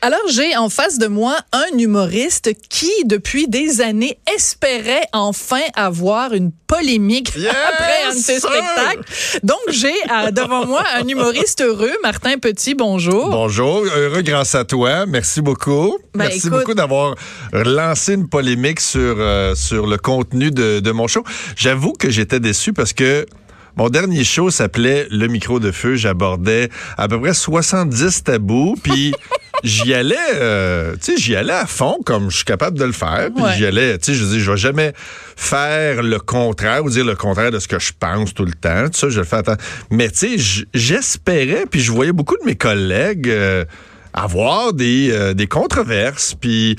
Alors, j'ai en face de moi un humoriste qui, depuis des années, espérait enfin avoir une polémique après un de ses spectacles. Donc, j'ai euh, devant moi un humoriste heureux, Martin Petit, bonjour. Bonjour, heureux grâce à toi. Merci beaucoup. Ben, Merci écoute- beaucoup d'avoir lancé une polémique sur, euh, sur le contenu de, de mon show. J'avoue que j'étais déçu parce que mon dernier show s'appelait Le micro de feu. J'abordais à peu près 70 tabous, puis j'y allais, euh, tu sais, j'y allais à fond comme je suis capable de le faire. Ouais. j'y allais, tu sais, je dis, je vais jamais faire le contraire ou dire le contraire de ce que je pense tout le temps. Tout ça, je le fais à temps. Mais tu sais, j'espérais, puis je voyais beaucoup de mes collègues euh, avoir des, euh, des controverses, puis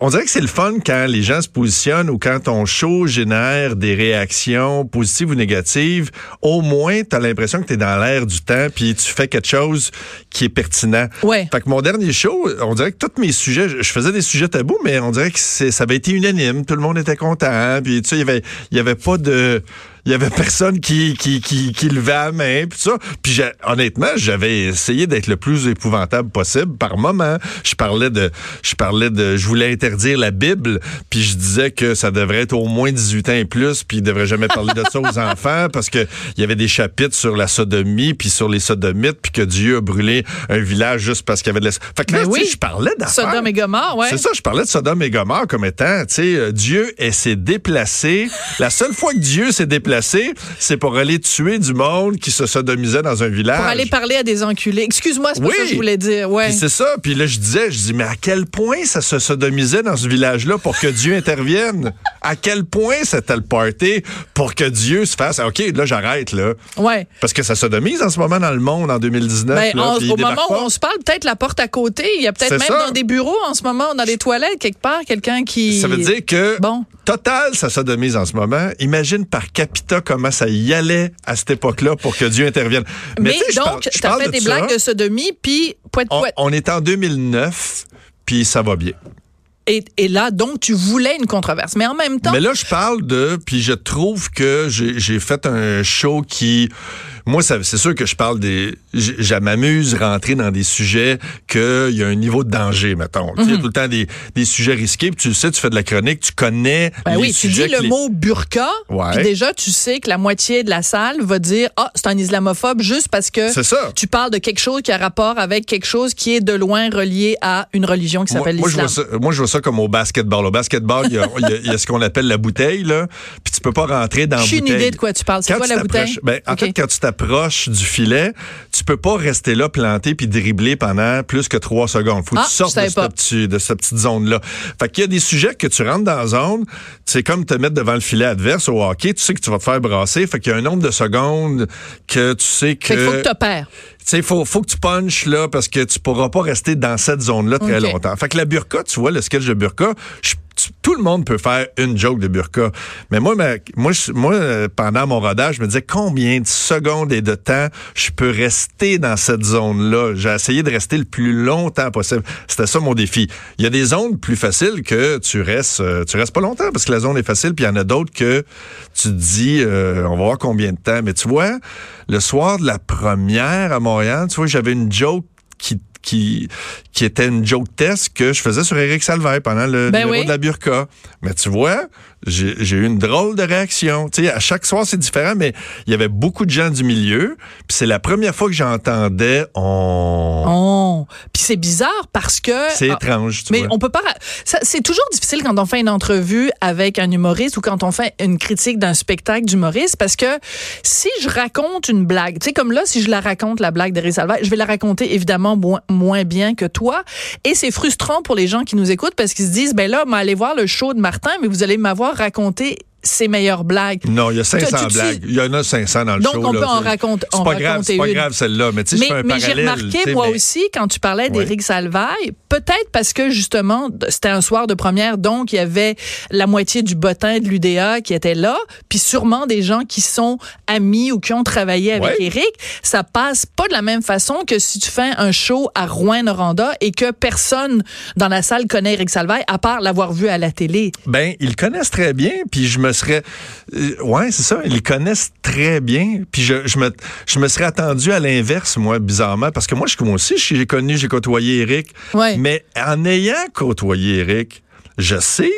on dirait que c'est le fun quand les gens se positionnent ou quand ton show génère des réactions positives ou négatives. Au moins, tu as l'impression que tu es dans l'air du temps puis tu fais quelque chose qui est pertinent. Ouais. Fait que mon dernier show, on dirait que tous mes sujets, je faisais des sujets tabous, mais on dirait que c'est- ça avait été unanime. Tout le monde était content. Puis tu sais, il y avait, il y avait pas de... Il y avait personne qui, qui, qui, qui levait la main, puis ça. Puis honnêtement, j'avais essayé d'être le plus épouvantable possible par moment. Je parlais de, je parlais de, je voulais interdire la Bible, puis je disais que ça devrait être au moins 18 ans et plus, puis il devrait jamais parler de ça aux enfants parce que il y avait des chapitres sur la sodomie, puis sur les sodomites, puis que Dieu a brûlé un village juste parce qu'il y avait de la... Fait que là, Ben tu sais, oui. je parlais d'affaires. Sodome et Gomorre, ouais. C'est ça, je parlais de Sodome et Gomorre comme étant, tu sais, euh, Dieu s'est déplacé. La seule fois que Dieu s'est déplacé, c'est pour aller tuer du monde qui se sodomisait dans un village. Pour aller parler à des enculés. Excuse-moi, c'est pas Oui. ça que je voulais dire. Ouais. Puis c'est ça. Puis là, je disais, je dis, mais à quel point ça se sodomisait dans ce village-là pour que Dieu intervienne? À quel point c'était le party pour que Dieu se fasse, OK, là, j'arrête, là. Ouais. Parce que ça sodomise en ce moment dans le monde, en 2019. Ben, là, au moment où on se parle, peut-être la porte à côté. Il y a peut-être même ça. dans des bureaux en ce moment, dans les toilettes, quelque part, quelqu'un qui. Ça veut dire que Bon. total, ça sodomise en ce moment. Imagine par comment ça y allait à cette époque-là pour que Dieu intervienne? Mais, donc, tu as fait de des ça. blagues de sodomie, puis poète On, poète. on est en 2009, puis ça va bien. Et, et là, donc, tu voulais une controverse. Mais en même temps, Mais là, je parle de, puis je trouve que j'ai fait un show qui, moi, c'est sûr que je parle des, je m'amuse rentrer dans des sujets qu'il y a un niveau de danger, mettons. Il y a Mhm. tout le temps des, des sujets risqués, puis tu le sais, tu fais de la chronique, tu connais ben les oui, tu dis le les- mot burqa, Ouais. puis déjà, tu sais que la moitié de la salle va dire Ah, c'est un islamophobe juste parce que ça. tu parles de quelque chose qui a rapport avec quelque chose qui est de loin relié à une religion qui s'appelle l'islam. moi, je vois ça comme au basketball. Au basketball, il y a, il y a- il y a ce qu'on appelle la bouteille, là. Puis tu peux pas rentrer dans J'ai une idée de quoi tu parles. C'est quoi la bouteille? Ben, en fait, quand tu t'approches du filet, tu peux pas rester là planté puis dribbler pendant plus que trois secondes. Faut que Ah, tu sortes de cette, petit- de cette petite zone-là. Fait qu'il y a des sujets que tu rentres dans la zone, c'est comme te mettre devant le filet adverse au hockey. Tu sais que tu vas te faire brasser. Fait qu'il y a un nombre de secondes que tu sais que... Fait qu'il faut que tu opères. Tu faut, faut que tu punches là parce que tu pourras pas rester dans cette zone-là très longtemps. Fait que la burqa, tu vois, le sketch de burqa, je- tout le monde peut faire une joke de burqa. Mais moi, ma- moi, moi, euh, pendant mon rodage, je me disais combien de secondes et de temps je peux rester dans cette zone-là? J'ai essayé de rester le plus longtemps possible. C'était ça mon défi. Il y a des zones plus faciles que tu restes, euh, tu restes pas longtemps parce que la zone est facile. Puis il y en a d'autres que tu te dis, euh, on va voir combien de temps. Mais tu vois, le soir de la première à Montréal, tu vois, j'avais une joke qui qui, qui était une joke test que je faisais sur Éric Salvaire pendant le Ben numéro oui. de la burqa. Mais tu vois, j'ai eu une drôle de réaction. Tu sais, à chaque soir, c'est différent, mais il y avait beaucoup de gens du milieu. Puis c'est la première fois que j'entendais on... Puis c'est bizarre parce que. C'est Ah, étrange, tu Mais vois. on peut pas. C'est toujours difficile quand on fait une entrevue avec un humoriste ou quand on fait une critique d'un spectacle d'humoriste parce que si je raconte une blague, tu sais, comme là, si je la raconte, la blague d'Éric Salvaire, je vais la raconter évidemment moins, moins bien que toi. Et c'est frustrant pour les gens qui nous écoutent parce qu'ils se disent, ben là, allez voir le show de Martin, mais vous allez m'avoir raconté ses meilleures blagues. Non, il y a Tu- 500 tu- blagues. Il y en a 500 dans le Donc, show. on là. peut en raconter- C'est pas grave, raconter c'est pas une. grave celle-là. Mais tu sais, je fais Mais, un mais j'ai remarqué, moi mais- aussi, quand tu parlais Oui. d'Éric Salvaille, peut-être parce que justement, c'était un soir de première, donc il y avait la moitié du bottin de l'UDA qui était là, puis sûrement des gens qui sont amis ou qui ont travaillé avec Ouais. Éric. Ça passe pas de la même façon que si tu fais un show à Rouen-Noranda et que personne dans la salle connaît Éric Salvaille, à part l'avoir vu à la télé. Ben, ils connaissent très bien, puis je me me serais, euh, ouais, c'est ça, ils les connaissent très bien. Puis je, je me, je me serais attendu à l'inverse, moi, bizarrement, parce que moi, je, moi aussi, j'ai connu, j'ai côtoyé Eric. Ouais. Mais en ayant côtoyé Eric, je sais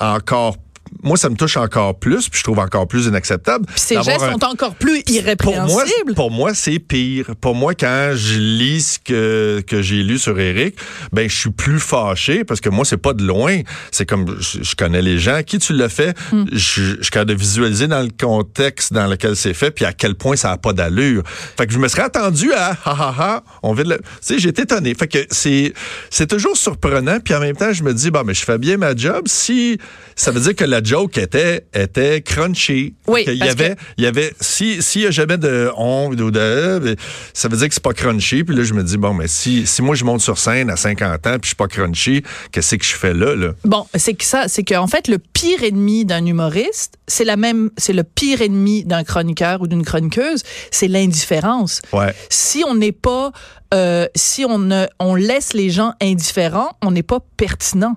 encore moi, ça me touche encore plus, puis je trouve encore plus inacceptable. Puis ces gestes un- sont encore plus pour moi, irrépréhensibles. pour moi, c'est pire. Pour moi, quand je lis ce que, que j'ai lu sur Eric, ben, je suis plus fâché parce que moi, c'est pas de loin. C'est comme, je, je connais les gens. Qui tu l'as fait? Hmm. Je, je suis capable de visualiser dans le contexte dans lequel c'est fait, puis à quel point ça a pas d'allure. Fait que je me serais attendu à, ha, ha, ha, on vient de le... Tu sais, j'ai été étonné. Fait que c'est, c'est toujours surprenant, puis en même temps, je me dis, bon, mais je fais bien ma job si ça veut dire que la joke était, était crunchy. Oui, qu'il y avait, il y avait, si, s'il y a jamais de honte ou de, ça veut dire que c'est pas crunchy. Puis là, je me dis, bon, mais si, si moi je monte sur scène à 50 ans puis je suis pas crunchy, qu'est-ce que je fais là, là? Bon, c'est que ça, c'est qu'en fait, le pire ennemi d'un humoriste, c'est la même, c'est le pire ennemi d'un chroniqueur ou d'une chroniqueuse, c'est l'indifférence. Ouais. Si on n'est pas, euh, si on ne, on laisse les gens indifférents, on n'est pas pertinent.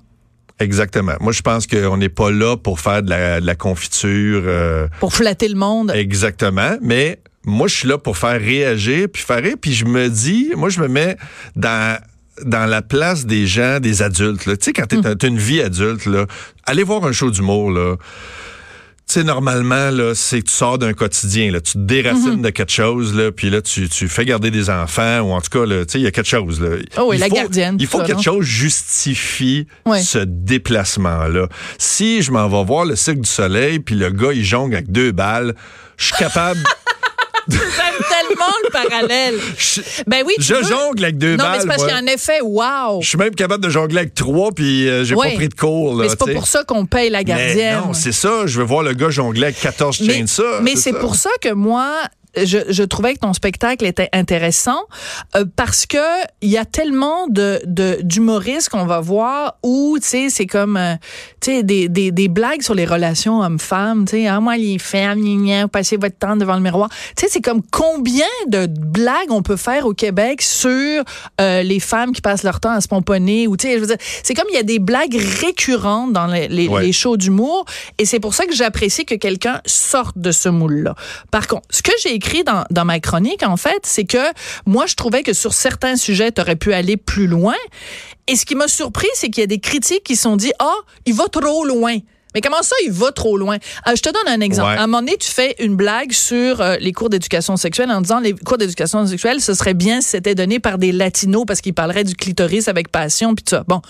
Exactement. Moi, je pense qu'on n'est pas là pour faire de la, de la confiture. euh, Pour flatter le monde. Exactement. Mais moi, je suis là pour faire réagir, puis faire rire. Puis je me dis, moi, je me mets dans dans la place des gens, des adultes. là. Tu sais, quand t'es t'as une vie adulte, là, allez voir un show d'humour, là. Sais, normalement, là, c'est que tu sors d'un quotidien, là. Tu te déracines de quelque chose, là, puis là, tu, tu fais garder des enfants, ou en tout cas, là, tu sais, il y a quelque chose, là. Oh oui, Il la faut- gardienne, Il faut que quelque chose justifie ce déplacement-là. Si je m'en vais voir le Cirque du Soleil, puis le gars, il jongle avec deux balles, je suis capable... J'aime tellement le parallèle. je, Ben oui, tu je veux- jongle avec deux Non, mais balles, c'est parce qu'il y a un effet wow. Je suis même capable de jongler avec trois, puis euh, j'ai Ouais. pas pris de cours. Là, Mais c'est pas pour ça qu'on paye la Mais gardienne. non, c'est ça. Je veux voir le gars jongler avec 14 mais, chainsaws. mais c'est pour ça que moi, je, je trouvais que ton spectacle était intéressant euh, parce que il y a tellement de de- d'humoristes qu'on va voir où tu sais c'est comme euh, tu sais des, des, des blagues sur les relations hommes-femmes tu sais ah moi les femmes gna, passez votre temps devant le miroir tu sais c'est comme combien de blagues on peut faire au Québec sur euh, les femmes qui passent leur temps à se pomponner ou tu sais je veux dire c'est comme il y a des blagues récurrentes dans les, les, Ouais. les shows d'humour et c'est pour ça que j'apprécie que quelqu'un sorte de ce moule-là. Par contre, ce que j'ai écrit dans, dans ma chronique, en fait, c'est que moi, je trouvais que sur certains sujets, tu aurais pu aller plus loin. Et ce qui m'a surpris, c'est qu'il y a des critiques qui sont dit, ah, il va trop loin. Mais comment ça, il va trop loin? Euh, je te donne un exemple. Ouais. À un moment donné, tu fais une blague sur euh, les cours d'éducation sexuelle en disant les cours d'éducation sexuelle, ce serait bien si c'était donné par des latinos parce qu'ils parleraient du clitoris avec passion puis tout ça. Bon.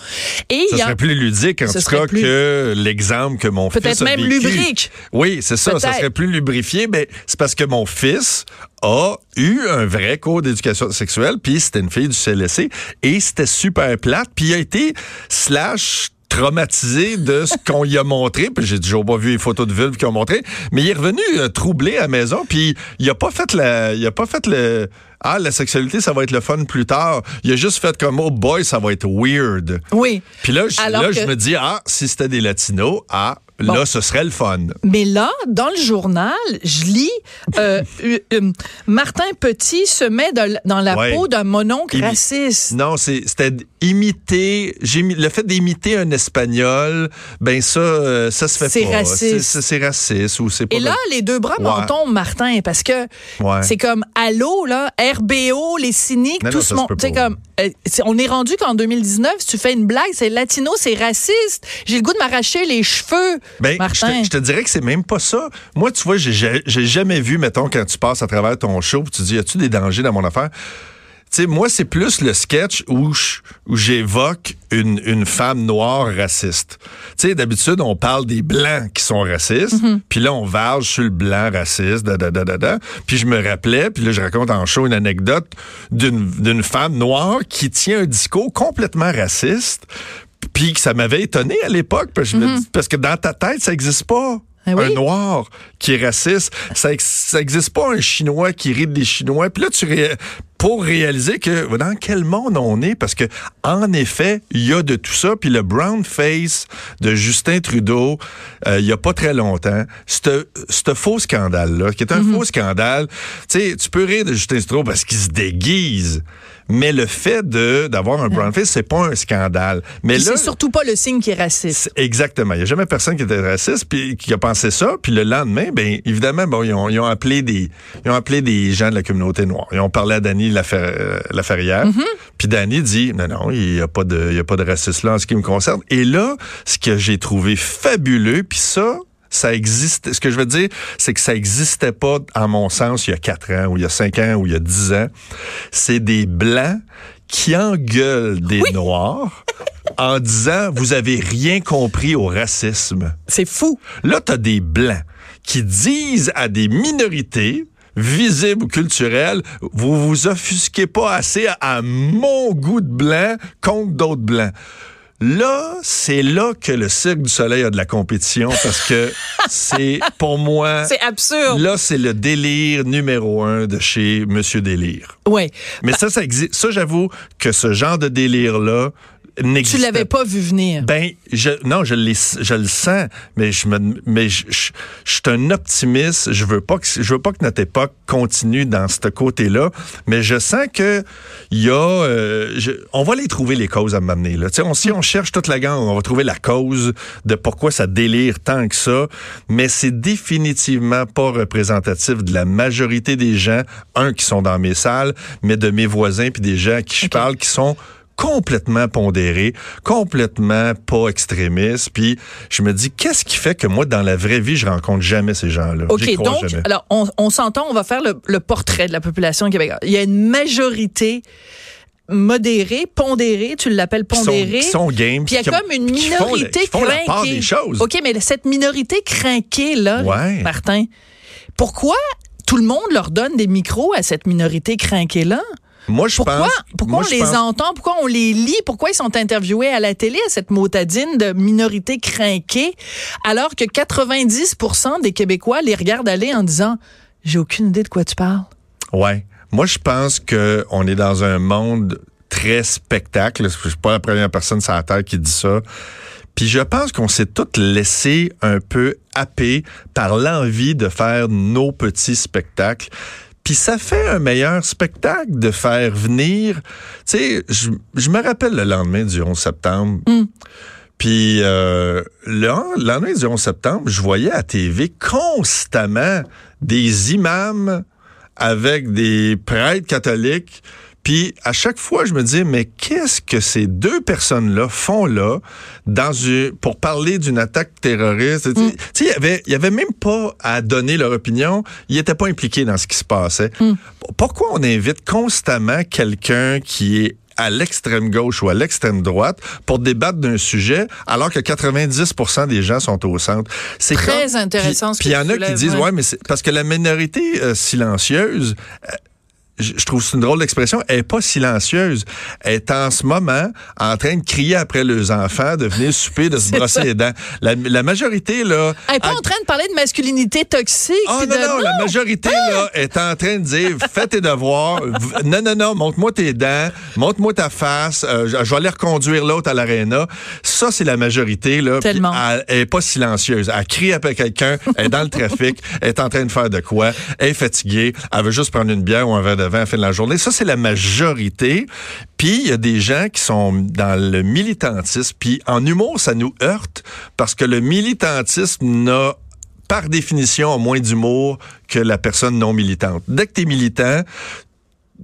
Et Ce y a serait plus ludique, en Ce tout cas, plus- que l'exemple que mon fils peut-être a même vécu. lubrique. Oui, c'est ça. Ça Peut-être. serait plus lubrifié. Mais c'est parce que mon fils a eu un vrai cours d'éducation sexuelle, puis c'était une fille du CLSC, et c'était super plate, puis il a été slash traumatisé de ce qu'on lui a montré, puis j'ai toujours pas vu les photos de vulve qu'ils ont montré, mais il est revenu euh, troublé à la maison, puis il a pas fait la, il a pas fait le, ah, la sexualité, ça va être le fun plus tard. Il a juste fait comme, oh boy, ça va être weird. Oui. Puis là, je, là que- je me dis, ah, si c'était des latinos, ah, Bon. là, ce serait le fun. Mais là, dans le journal, je lis euh, euh, euh, Martin Petit se met dans, dans la Ouais. peau d'un mononcle Il- raciste. Non, c'est- c'était imiter. Le fait d'imiter un espagnol, ben ça, euh, ça se fait C'est pas. raciste. C'est- raciste ou c'est pas. Et là, les deux bras m'en Ouais. tombent, Martin, parce que Ouais. c'est comme Allô, là, RBO, les cyniques, Non, tout non, ce monde. comme, euh, on est rendu qu'en 2019, si tu fais une blague, c'est latino, c'est raciste. J'ai le goût de m'arracher les cheveux, Ben, je te, je te dirais que c'est même pas ça. Moi, tu vois, j'ai- j'ai jamais vu, mettons, quand tu passes à travers ton show, tu dis, y a-tu des dangers dans mon affaire? Sais, moi, c'est plus le sketch où je- où j'évoque une, une femme noire raciste. Tu sais, d'habitude, on parle des blancs qui sont racistes, Mm-hmm. puis là, on varge sur le blanc raciste, da, da, da, da, da. Puis je me rappelais, puis là, je raconte en show une anecdote d'une d'une femme noire qui tient un discours complètement raciste, puis que ça m'avait étonné à l'époque, parce, dis- parce que dans ta tête, ça n'existe pas. Ah oui? Un noir qui est raciste, ça, ex- ça existe pas un chinois qui rit des chinois. Puis là, tu ré- pour réaliser que dans quel monde on est, parce que en effet, il y a de tout ça. Puis le brown face de Justin Trudeau, euh, il y a pas très longtemps, ce faux scandale là, qui est un faux scandale. Tu sais, tu peux rire de Justin Trudeau parce qu'il se déguise. Mais le fait de d'avoir un brown face, c'est pas un scandale. Mais là, c'est surtout pas le signe qui est raciste. Exactement. Il n'y a jamais personne qui était raciste puis qui a pensé ça. Puis le lendemain, ben évidemment, bon, ils ont, ils ont appelé des ils ont appelé des gens de la communauté noire. Ils ont parlé à Danny euh, Laferrière. Puis Danny dit non non, il y a pas de il y a pas de racisme là en ce qui me concerne. Et là, ce que j'ai trouvé fabuleux, puis ça ça existe. Ce que je veux dire, c'est que ça existait pas, à mon sens, il y a quatre ans, ou il y a cinq ans, ou il y a dix ans. C'est des blancs qui engueulent des noirs en disant vous avez rien compris au racisme. C'est fou. Là, t'as des blancs qui disent à des minorités visibles ou culturelles, vous vous offusquez pas assez à mon goût de blanc contre d'autres blancs. Là, c'est là que le Cirque du Soleil a de la compétition parce que c'est, pour moi, C'est absurde. là, c'est le délire numéro un de chez Monsieur Délire. Ouais. Mais ça, ça existe. Ça, j'avoue que ce genre de délire-là Tu n'existe l'avais pas vu venir. ben, je, non, je, je le sens, mais je me, mais je, je, je suis un optimiste. Je veux pas que, je veux pas que notre époque continue dans ce côté-là, mais je sens que il y a, euh, je- on va les trouver les causes à m'amener là. Tu sais, on, si on cherche toute la gang, on va trouver la cause de pourquoi ça délire tant que ça, mais c'est définitivement pas représentatif de la majorité des gens, un qui sont dans mes salles, mais de mes voisins puis des gens à qui je parle qui sont complètement pondéré, complètement pas extrémiste. Puis je me dis, qu'est-ce qui fait que moi, dans la vraie vie, je rencontre jamais ces gens-là? OK, crois donc, jamais. alors, on, on s'entend, on va faire le, le portrait de la population québécoise. Il y a une majorité modérée, pondérée, tu l'appelles Qui sont, pondérée. qui sont game. Puis il y a ont- comme une qui font minorité qui font la part des choses. OK, mais cette minorité crinquée, là, Ouais. Martin, pourquoi tout le monde leur donne des micros à cette minorité crinquée-là? Moi, je Pourquoi, pense. pourquoi moi, on les pense- entend? Pourquoi on les lit? Pourquoi ils sont interviewés à la télé, à cette motadine de minorité crinquée, alors que 90% des Québécois les regardent aller en disant J'ai aucune idée de quoi tu parles? Ouais. Moi, je pense que on est dans un monde très spectacle. Je suis pas la première personne sur la terre qui dit ça. Puis je pense qu'on s'est tous laissé un peu happer par l'envie de faire nos petits spectacles. Puis ça fait un meilleur spectacle de faire venir. Tu sais, je, je me rappelle le lendemain du 11 septembre. Puis euh, le lendemain du 11 septembre, je voyais à TV constamment des imams avec des prêtres catholiques. Puis à chaque fois, je me dis, mais qu'est-ce que ces deux personnes-là font là dans une, pour parler d'une attaque terroriste? Tu sais, Tu sais, il y avait, il y avait même pas à donner leur opinion. Ils n'étaient pas impliqués dans ce qui se passait. Pourquoi on invite constamment quelqu'un qui est à l'extrême gauche ou à l'extrême droite pour débattre d'un sujet alors que 90% des gens sont au centre? C'est Très comme- intéressant ce Puis il y en a qui disent ouais. ouais mais c'est parce que la minorité euh, silencieuse euh, je trouve c'est une drôle d'expression, elle est pas silencieuse. Elle est en ce moment en train de crier après leurs enfants, de venir souper, de se brosser ça. les dents. La, la majorité, là... Elle n'est pas a- en train de parler de masculinité toxique. ah puis non, de- non, la majorité là est en train de dire fais tes devoirs. Non, non, non, montre-moi tes dents, montre-moi ta face, euh, je, je vais aller reconduire l'autre à l'aréna. Ça, c'est la majorité, là. Tellement. Elle, elle est pas silencieuse. Elle crie après quelqu'un, elle est dans le trafic, elle est en train de faire de quoi, elle est fatiguée, elle veut juste prendre une bière ou un verre de à la fin de la journée. Ça, c'est la majorité. Puis il y a des gens qui sont dans le militantisme. Puis en humour, ça nous heurte parce que le militantisme n'a par définition, moins d'humour que la personne non militante. Dès que tu es militant,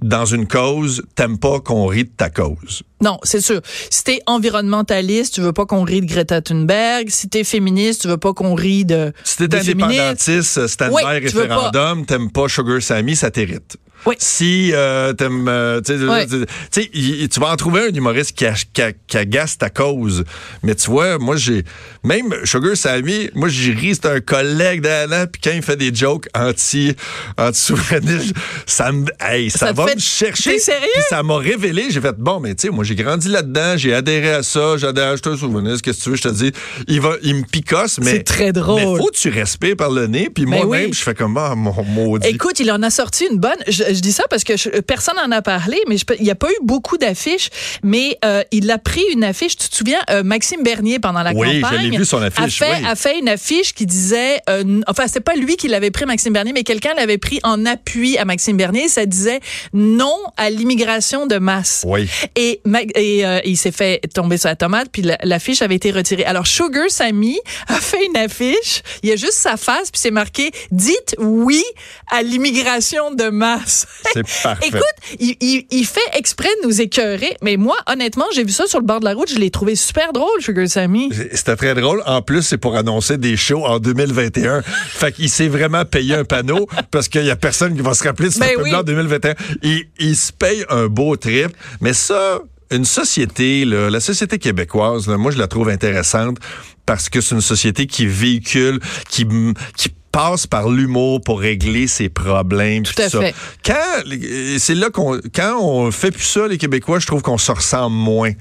dans une cause, t'aimes pas qu'on rit de ta cause. Non, c'est sûr. Si t'es environnementaliste, tu veux pas qu'on rie de Greta Thunberg. Si t'es féministe, tu veux pas qu'on rie de. Si t'es indépendantiste, stand-by, Oui, tu veux pas. référendum, t'aimes pas Sugar Sammy, ça t'irrite. Oui. Si euh, t'aimes, euh, tu vas en trouver un humoriste qui, a- qui, a- qui agace ta cause. Mais tu vois, moi j'ai même Sugar Sammy, moi j'ai ri, c'est un collègue d'Alain, puis quand il fait des jokes anti anti ça me, hey, ça, va fait- me chercher. Sérieux? Puis ça m'a révélé. J'ai fait bon, mais tu sais, moi j'ai grandi là-dedans, j'ai adhéré à ça, j'adhère, je te souverainiste, qu'est-ce que tu veux, je te dis, il va, il me picosse, mais C'est très drôle. Mais faut que tu respires par le nez, puis Ben moi-même, oui. je fais comme ah mon maudit. Écoute, il en a sorti une bonne. Je- je dis ça parce que personne n'en a parlé, mais il n'y a pas eu beaucoup d'affiches. Mais euh, il a pris une affiche. Tu te souviens, euh, Maxime Bernier pendant la oui, campagne, je vu son affiche. A fait, a fait une affiche qui disait, euh, enfin c'est pas lui qui l'avait pris Maxime Bernier, mais quelqu'un l'avait pris en appui à Maxime Bernier. Ça disait non à l'immigration de masse. Oui. Et, et euh, il s'est fait tomber sur la tomate, puis l'affiche avait été retirée. Alors Sugar Sammy a fait une affiche. Il y a juste sa face, puis c'est marqué dites oui à l'immigration de masse. C'est parfait. Écoute, il, il, il, fait exprès de nous écœurer, mais moi, honnêtement, j'ai vu ça sur le bord de la route, je l'ai trouvé super drôle, Sugar Sammy. C'était très drôle. En plus, c'est pour annoncer des shows en 2021. fait qu'il s'est vraiment payé un panneau parce qu'il y a personne qui va se rappeler de ce ben oui. en 2021. Il, il se paye un beau trip, mais ça, une société, là, la société québécoise, là, moi je la trouve intéressante parce que c'est une société qui véhicule, qui, qui passe par l'humour pour régler ses problèmes. Tout à ça. fait. Quand c'est là qu'on quand on fait plus ça, les Québécois, je trouve qu'on se ressemble moins.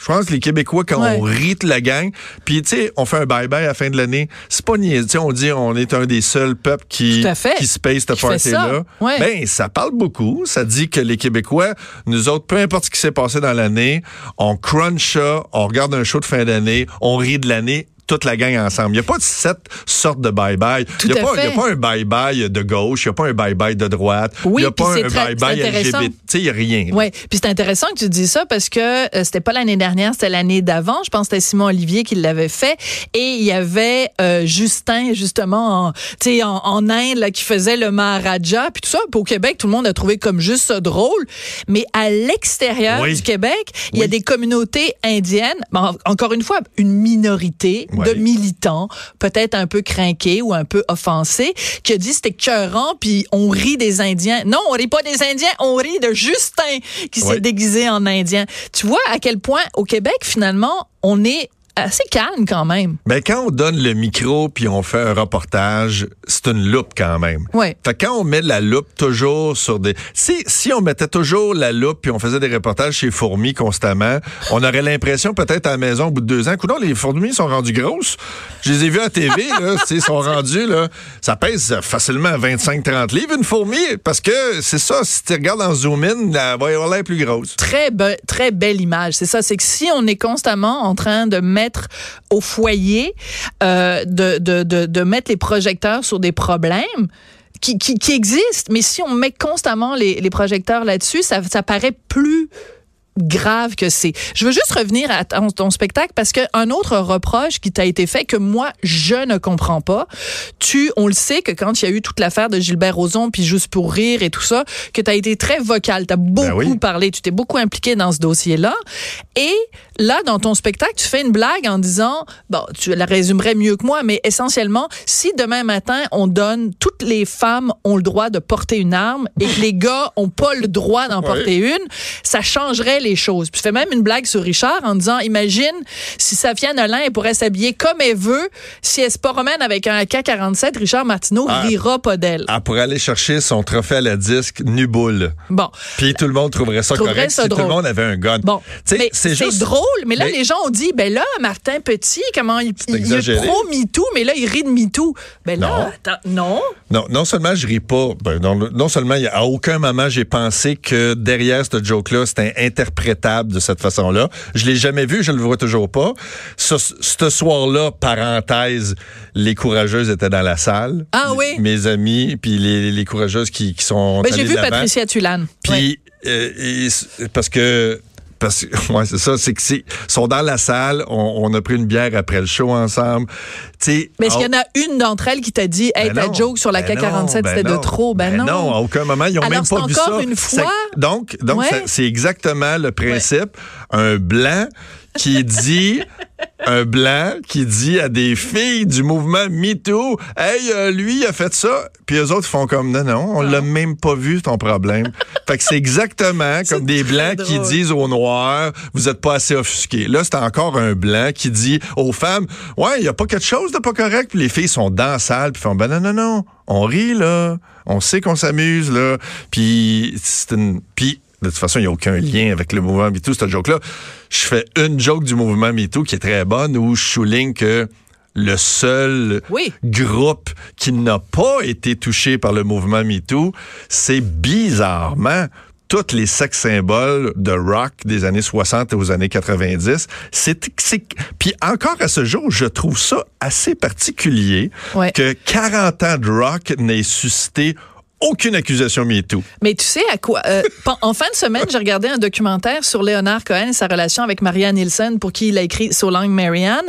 Je pense que les Québécois, quand Ouais. on rit de la gang, puis tu sais, on fait un bye-bye à la fin de l'année, c'est pas sais, on dit on est un des seuls peuples qui, qui se paye cette party-là. ça. Ouais. Ben, ça parle beaucoup. Ça dit que les Québécois, nous autres, peu importe ce qui s'est passé dans l'année, on crunch ça, on regarde un show de fin d'année, on rit de l'année toute la gang ensemble. Il n'y a pas de sept sortes de bye-bye. Il n'y a, a pas un bye-bye de gauche, il n'y a pas un bye-bye de droite, il Oui, n'y a pas un bye-bye. LGBT. Il n'y a rien. Oui, puis c'est intéressant que tu dis ça parce que euh, c'était pas l'année dernière, c'était l'année d'avant. Je pense que c'était Simon Olivier qui l'avait fait. Et il y avait euh, Justin, justement, en, tu sais, en, en Inde, là, qui faisait le Maharaja, puis tout ça. Puis au Québec, tout le monde a trouvé comme juste ça drôle. Mais à l'extérieur Oui. du Québec, il y a des communautés indiennes, encore une fois, une minorité De militants, peut-être un peu crinqués ou un peu offensés, qui a dit c'était cœurant, puis on rit des Indiens. Non, on rit pas des Indiens, on rit de Justin qui s'est Ouais. déguisé en Indien. Tu vois à quel point au Québec, finalement, on est assez calme quand même. Ben, quand on donne le micro puis on fait un reportage, c'est une loupe quand même. Ouais. Fait que quand on met la loupe toujours sur des... Si, si on mettait toujours la loupe puis on faisait des reportages chez Fourmis constamment, on aurait l'impression peut-être à la maison au bout de deux ans, coudonc, les fourmis sont rendues grosses. Je les ai vues à TV, là, ils sont rendus, là, ça pèse facilement 25-30 livres une fourmi parce que c'est ça, si tu regardes en zoom in, elle va avoir l'air plus grosse. Très, be- très belle image. C'est ça, c'est que si on est constamment en train de mettre au foyer, euh, de, de, de, mettre les projecteurs sur des problèmes, qui, qui, qui existent, mais si on met constamment les, les projecteurs là-dessus, ça, ça paraît plus grave que c'est. Je veux juste revenir à ton, ton spectacle parce qu'un autre reproche qui t'a été fait que moi, je ne comprends pas. Tu, on le sait que quand il y a eu toute l'affaire de Gilbert Rozon puis Juste pour rire et tout ça, que tu as été très vocal, tu as beaucoup Ben oui. parlé, tu t'es beaucoup impliqué dans ce dossier-là. Et là, dans ton spectacle, tu fais une blague en disant, bon, tu la résumerais mieux que moi, mais essentiellement, si demain matin, on donne, toutes les femmes ont le droit de porter une arme et que les gars ont pas le droit d'en Ouais. porter une, ça changerait les choses. Puis tu fais même une blague sur Richard en disant, imagine si Safia Nolin, elle pourrait s'habiller comme elle veut, si elle se promène avec un AK-47, Richard Martineau Ah. rira pas d'elle. Ah, pour aller chercher son trophée à la disque Nuboul. Bon. Puis tout le monde trouverait ça Trouverait correct ça si tout le monde avait un gun. Bon, c'est juste drôle, mais là, Mais- les gens ont dit, ben là, Martin Petit, comment il, il, est pro MeToo, mais là, il rit de MeToo. Ben là, Non. attends, non. Non, non seulement je ris pas, ben non, non seulement il y a- à aucun moment j'ai pensé que derrière ce joke-là, c'était interprétable de cette façon-là. Je l'ai jamais vu, je le vois toujours pas. Ce, ce soir-là, parenthèse, les courageuses étaient dans la salle. Ah oui? Mes amis, puis les, les courageuses qui, qui sont Ben, j'ai vu. Patricia Tulane. Puis euh, parce que parce que ouais, c'est ça, c'est que c'est sont dans la salle, on, on a pris une bière après le show ensemble. Tu sais, Mais est-ce qu'il y en a une d'entre elles qui t'a dit, hey, ben ta non, joke sur la ben K47, non, c'était ben de non, trop? Ben, non. à aucun moment, ils ont Alors, même pas c'est vu ça. encore une Ça- fois? donc, donc Ouais. c'est exactement le principe. Un blanc qui dit, un blanc qui dit à des filles du mouvement MeToo, hey, euh, lui, il a fait ça. Puis eux autres font comme, non, non, on l'a même pas vu, ton problème. fait que c'est exactement comme des blancs qui disent aux noirs, vous êtes pas assez offusqués. Là, c'est encore un blanc qui dit aux femmes, ouais, il y a pas quelque chose de pas correct. Puis les filles sont dans la salle, puis font, ben non, non, non, on rit, là. On sait qu'on s'amuse, là. Puis c'est une... Puis de toute façon, il n'y a aucun lien avec le mouvement MeToo, cette joke-là. Je fais une joke du mouvement MeToo qui est très bonne où je souligne que le seul Oui. groupe qui n'a pas été touché par le mouvement MeToo, c'est bizarrement tous les sex symboles de rock des années 60 et aux années 90. C'est, c'est, puis encore à ce jour, je trouve ça assez particulier Ouais. que 40 ans de rock n'ait suscité aucune accusation MeToo. Mais tu sais à quoi euh, En fin de semaine, j'ai regardé un documentaire sur Leonard Cohen et sa relation avec Marianne Nielsen, pour qui il a écrit So Long Marianne.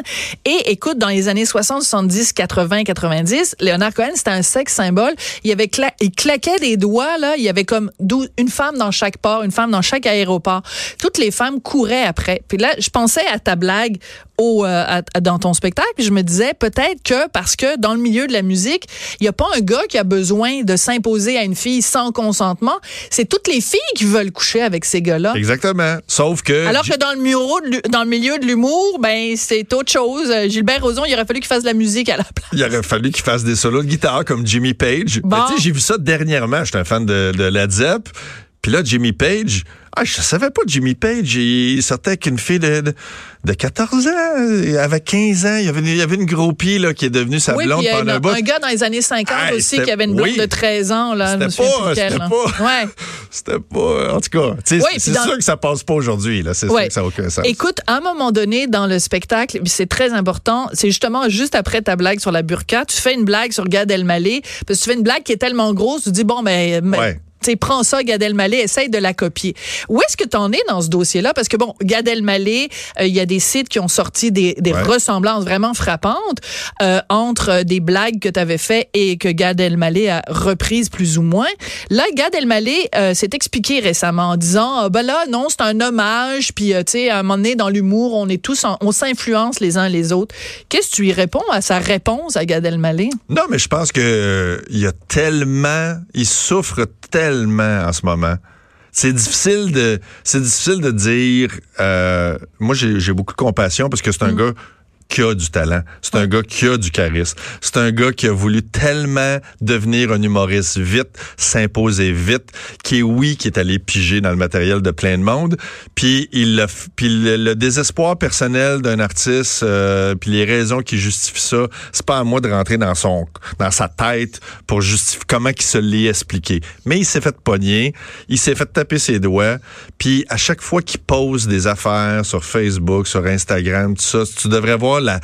Et écoute, dans les années 60, 70, 80, 90, Leonard Cohen c'était un sexe symbole. Il avait cla- il claquait des doigts là. Il y avait comme une femme dans chaque port, une femme dans chaque aéroport. Toutes les femmes couraient après. Puis là, je pensais à ta blague au, euh, à- dans ton spectacle. Je me disais peut-être que parce que dans le milieu de la musique, il y a pas un gars qui a besoin de s'imposer à une fille sans consentement. C'est toutes les filles qui veulent coucher avec ces gars-là. Exactement. Sauf que Alors que dans le, dans le milieu de l'humour, ben c'est autre chose. Euh, Gilbert Rozon, il aurait fallu qu'il fasse de la musique à la place. Il aurait fallu qu'il fasse des solos de guitare comme Jimmy Page. Bon. Tu sais, j'ai vu ça dernièrement. J'étais un fan de, de Led Zepp. Puis là, Jimmy Page, ah, je savais pas de Jimmy Page. Il sortait avec une fille de, de, de 14 ans. Il avait 15 ans. Il y avait, une- il avait une gros pied là, qui est devenue sa Oui, blonde pendant un bout. un gars dans les années 50 Hey, aussi qui avait une blonde oui. de 13 ans. Là, C'était pas- c'était pas- Ouais. C'était pas. En tout cas, Oui, c'est dans- sûr que ça passe pas aujourd'hui. C'est sûr que ça n'a aucun sens. Écoute, à un moment donné, dans le spectacle, c'est très important, c'est justement juste après ta blague sur la burqa, tu fais une blague sur Gad Elmaleh, parce que tu fais une blague qui est tellement grosse, tu dis, bon, ben, Ouais. tu sais, prends ça, Gad Elmaleh, essaye de la copier. Où est-ce que tu en es dans ce dossier-là? Parce que, bon, Gad Elmaleh, euh, il y a des sites qui ont sorti des, des Ouais. ressemblances vraiment frappantes euh, entre euh, des blagues que tu avais fait et que Gad Elmaleh a reprises plus ou moins. Là, Gad Elmaleh euh, s'est expliqué récemment en disant, ah, ben là, non, c'est un hommage, puis, tu sais, à un moment donné, dans l'humour, on est tous, en- on s'influence les uns les autres. Qu'est-ce que tu y réponds à sa réponse à Gad Elmaleh? Non, mais je pense que il y a tellement, il souffre tellement en ce moment. C'est difficile de, c'est difficile de dire. euh, moi, j'ai j'ai beaucoup de compassion parce que c'est un gars qui a du talent. C'est un gars qui a du charisme. C'est un gars qui a voulu tellement devenir un humoriste vite, s'imposer vite, qui est oui, qui est allé piger dans le matériel de plein de monde. Puis il f- puis le, le désespoir personnel d'un artiste, euh, puis les raisons qui justifient ça, c'est pas à moi de rentrer dans son dans sa tête pour justifier comment qu'il se l'est expliqué. Mais il s'est fait pogner, il s'est fait taper ses doigts, puis à chaque fois qu'il pose des affaires sur Facebook, sur Instagram, tout ça, tu devrais voir la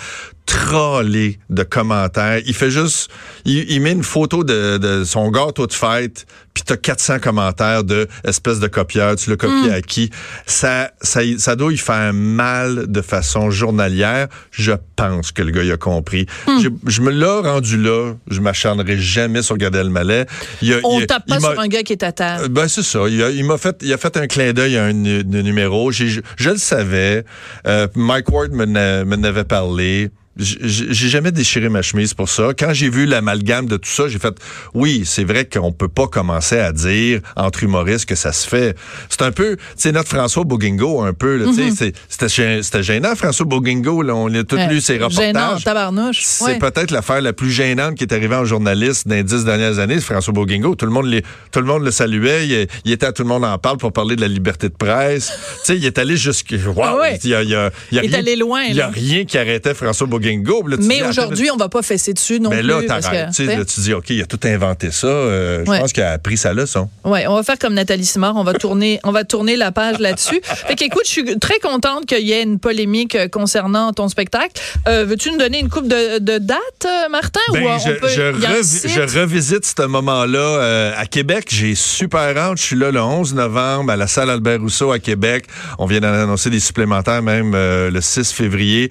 trollée de commentaires. Il fait juste, il, met une photo de, de son gâteau de fête, puis t'as 400 commentaires de espèce de copieur, tu l'as copié à qui? Ça, ça, ça doit y faire mal de façon journalière. Je pense que le gars il a compris. Je, je me l'ai rendu là. Je m'acharnerai jamais sur Gad Elmaleh. Il a- On il tape pas il sur un gars qui est à table. euh, Ben c'est ça. Il a, il m'a fait, il a fait un clin d'œil à un de numéro. Je, je le savais. Euh, Mike Ward me n'a- me n'avait parlé. J'ai jamais déchiré ma chemise pour ça. Quand j'ai vu l'amalgame de tout ça, j'ai fait oui, c'est vrai qu'on peut pas commencer à dire entre humoristes que ça se fait. C'est un peu, tu sais notre François Bouguingo un peu. c'est- C'était gê- c'était gênant François Bouguingo. Là, on a tous Ouais. lu ses Gênant, reportages. C'est Ouais. peut-être l'affaire la plus gênante qui est arrivée en journaliste dans les dix dernières années, c'est François Bouguingo. Tout le monde, les- tout le, monde le saluait. Il, il était à Tout le monde en parle pour parler de la liberté de presse. il est allé jusqu'à... Wow, Ah ouais. il y a, il y a- il y a Il est rien, allé loin, Il y a là. rien qui arrêtait François là, tu Mais attends, aujourd'hui, on va pas fesser dessus non mais plus. là, parce que, sais. là, tu dis, OK, il a tout inventé ça. Euh, Je pense qu'il a appris sa leçon. Ouais, on va faire comme Nathalie Simard, on va tourner, on va tourner la page là-dessus. Fait qu'écoute, je suis très contente qu'il y ait une polémique euh, concernant ton spectacle. Euh, veux-tu nous donner une coupe de, de dates, euh, Martin, Ben, ou je, on peut, revi- revisite ce moment-là euh, à Québec. J'ai super hâte. Je suis là le 11 novembre à la salle Albert Rousseau à Québec. On vient d'annoncer des supplémentaires même euh, le 6 février.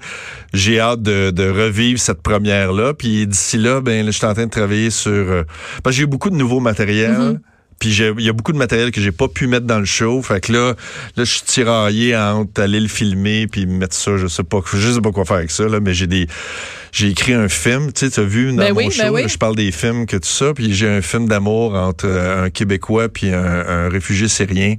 J'ai hâte de, de revivre cette première-là. Puis d'ici là, ben, là, je suis en train de travailler sur... euh, parce que j'ai eu beaucoup de nouveaux matériels. Mm-hmm. Puis il y a beaucoup de matériel que j'ai pas pu mettre dans le show. Fait que là, là je suis tiraillé entre aller le filmer puis mettre ça. Je sais pas, je sais pas quoi faire avec ça là, mais j'ai des, j'ai écrit un film. Tu sais, tu as vu dans Ben mon oui, show, ben oui. là, je parle des films que tout ça. Puis j'ai un film d'amour entre euh, un Québécois puis un, un réfugié syrien.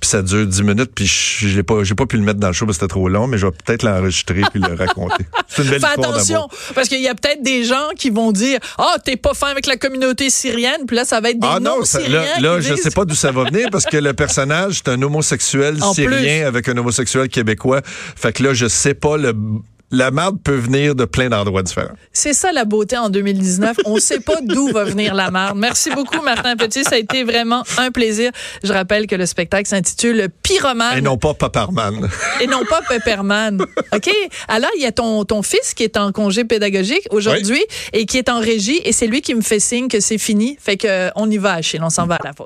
Puis ça dure 10 minutes. Puis j'ai pas, j'ai pas pu le mettre dans le show parce que c'était trop long, mais je vais peut-être l'enregistrer puis le raconter. C'est une belle Fais histoire attention, parce qu'il y a peut-être des gens qui vont dire Ah, t'es pas fin avec la communauté syrienne, puis là, ça va être des Ah non, ça- là, là je disent- sais pas d'où ça va venir parce que le personnage c'est un homosexuel En syrien plus. avec un homosexuel québécois. Fait que là, je sais pas le la marde peut venir de plein d'endroits différents. C'est ça la beauté en 2019. On ne sait pas d'où va venir la marde. Merci beaucoup, Martin Petit. Ça a été vraiment un plaisir. Je rappelle que le spectacle s'intitule Pyromane. Et non pas Paparman. Et non pas Pepperman. OK? Alors, il y a ton, ton fils qui est en congé pédagogique aujourd'hui et qui est en régie et c'est lui qui me fait signe que c'est fini. Fait que on y va, Achille. On s'en va à la faute.